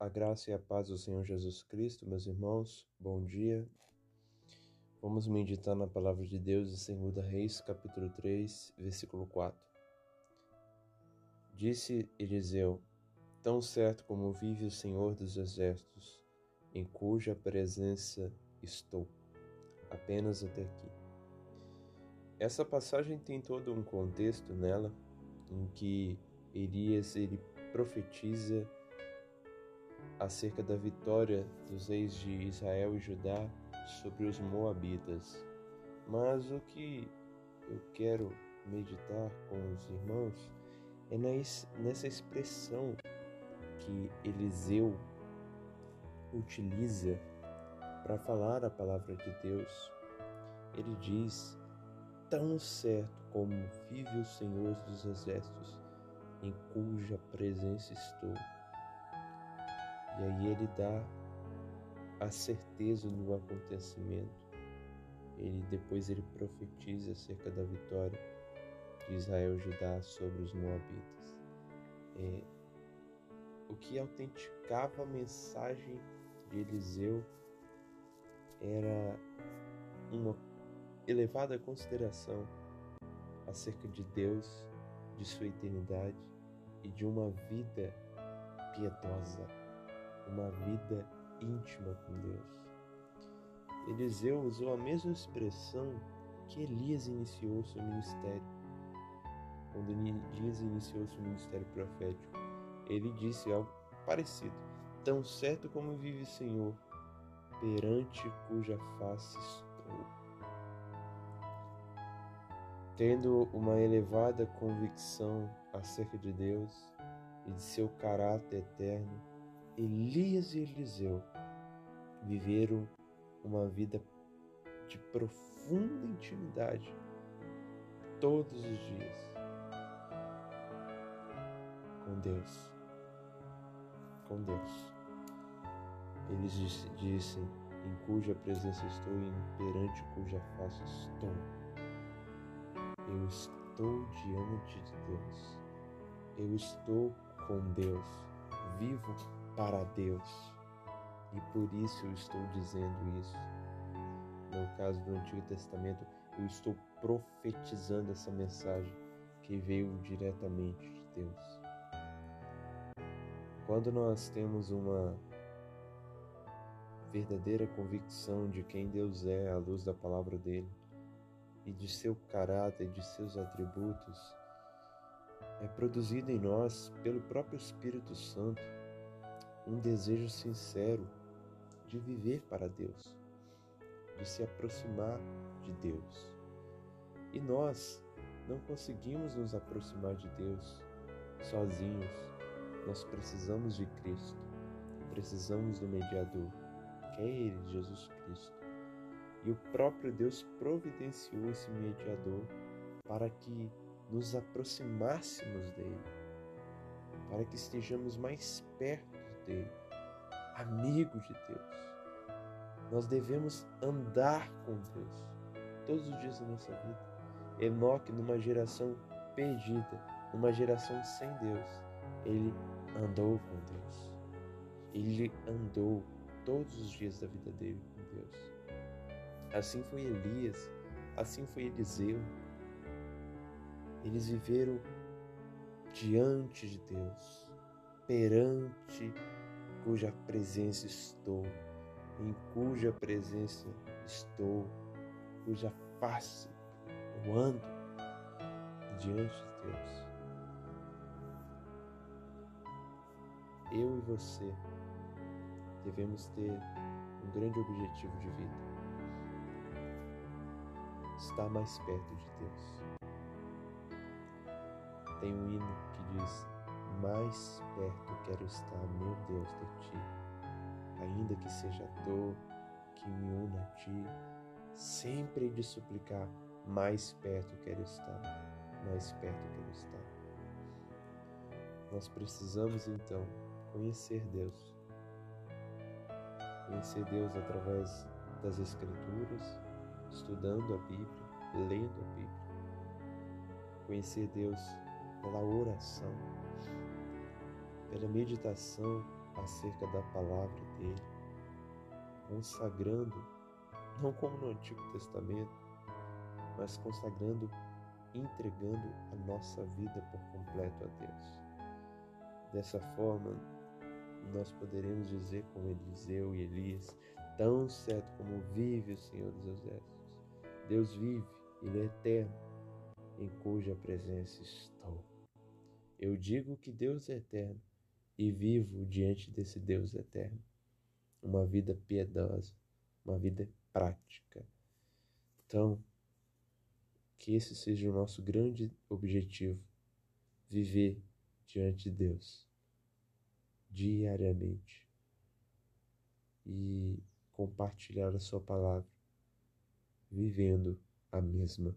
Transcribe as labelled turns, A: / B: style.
A: A graça e a paz do Senhor Jesus Cristo, meus irmãos, bom dia. Vamos meditar na palavra de Deus em 2 Reis, capítulo 3, versículo 4. Disse Eliseu: Tão certo como vive o Senhor dos Exércitos, em cuja presença estou, apenas até aqui. Essa passagem tem todo um contexto nela, em que Elias ele profetiza acerca da vitória dos reis de Israel e Judá sobre os Moabitas. Mas o que eu quero meditar com os irmãos é nessa expressão que Eliseu utiliza para falar a palavra de Deus. Ele diz: Tão certo como vive o Senhor dos Exércitos, em cuja presença estou e aí ele dá a certeza no acontecimento. Ele depois ele profetiza acerca da vitória de Israel Judá sobre os moabitas. É, o que autenticava a mensagem de Eliseu era uma elevada consideração acerca de Deus, de sua eternidade e de uma vida piedosa uma vida íntima com Deus. Eliseu usou a mesma expressão que Elias iniciou seu ministério. Quando Elias iniciou seu ministério profético, ele disse algo parecido: Tão certo como vive o Senhor, perante cuja face estou. Tendo uma elevada convicção acerca de Deus e de seu caráter eterno, Elias e Eliseu viveram uma vida de profunda intimidade todos os dias com Deus. Com Deus. Eles dizem: em cuja presença estou e perante cuja face estou. Eu estou diante de Deus. Eu estou com Deus. Vivo para Deus. E por isso eu estou dizendo isso. No caso do Antigo Testamento, eu estou profetizando essa mensagem que veio diretamente de Deus. Quando nós temos uma verdadeira convicção de quem Deus é à luz da palavra dele e de seu caráter de seus atributos, é produzido em nós pelo próprio Espírito Santo um desejo sincero de viver para Deus, de se aproximar de Deus. E nós não conseguimos nos aproximar de Deus sozinhos. Nós precisamos de Cristo, precisamos do mediador, que é Ele, Jesus Cristo. E o próprio Deus providenciou esse mediador para que nos aproximássemos dele, para que estejamos mais perto amigo de Deus. Nós devemos andar com Deus todos os dias da nossa vida. Enoque, numa geração perdida, numa geração sem Deus, ele andou com Deus. Ele andou todos os dias da vida dele com Deus. Assim foi Elias, assim foi Eliseu. Eles viveram diante de Deus, perante cuja presença estou, em cuja presença estou, cuja face eu ando diante de Deus. Eu e você devemos ter um grande objetivo de vida: estar mais perto de Deus. Tem um hino que diz: mais perto quero estar, meu Deus, de ti. Ainda que seja a dor que me una a ti, sempre de suplicar, mais perto quero estar, mais perto quero estar. Nós precisamos então conhecer Deus. Conhecer Deus através das Escrituras, estudando a Bíblia, lendo a Bíblia. Conhecer Deus pela oração pela meditação acerca da palavra dele, consagrando, não como no Antigo Testamento, mas consagrando, entregando a nossa vida por completo a Deus. Dessa forma, nós poderemos dizer com Eliseu e Elias, tão certo como vive o Senhor dos Exércitos. Deus vive, Ele é eterno, em cuja presença estou. Eu digo que Deus é eterno e vivo diante desse Deus eterno. Uma vida piedosa, uma vida prática. Então, que esse seja o nosso grande objetivo: viver diante de Deus diariamente e compartilhar a Sua palavra, vivendo a mesma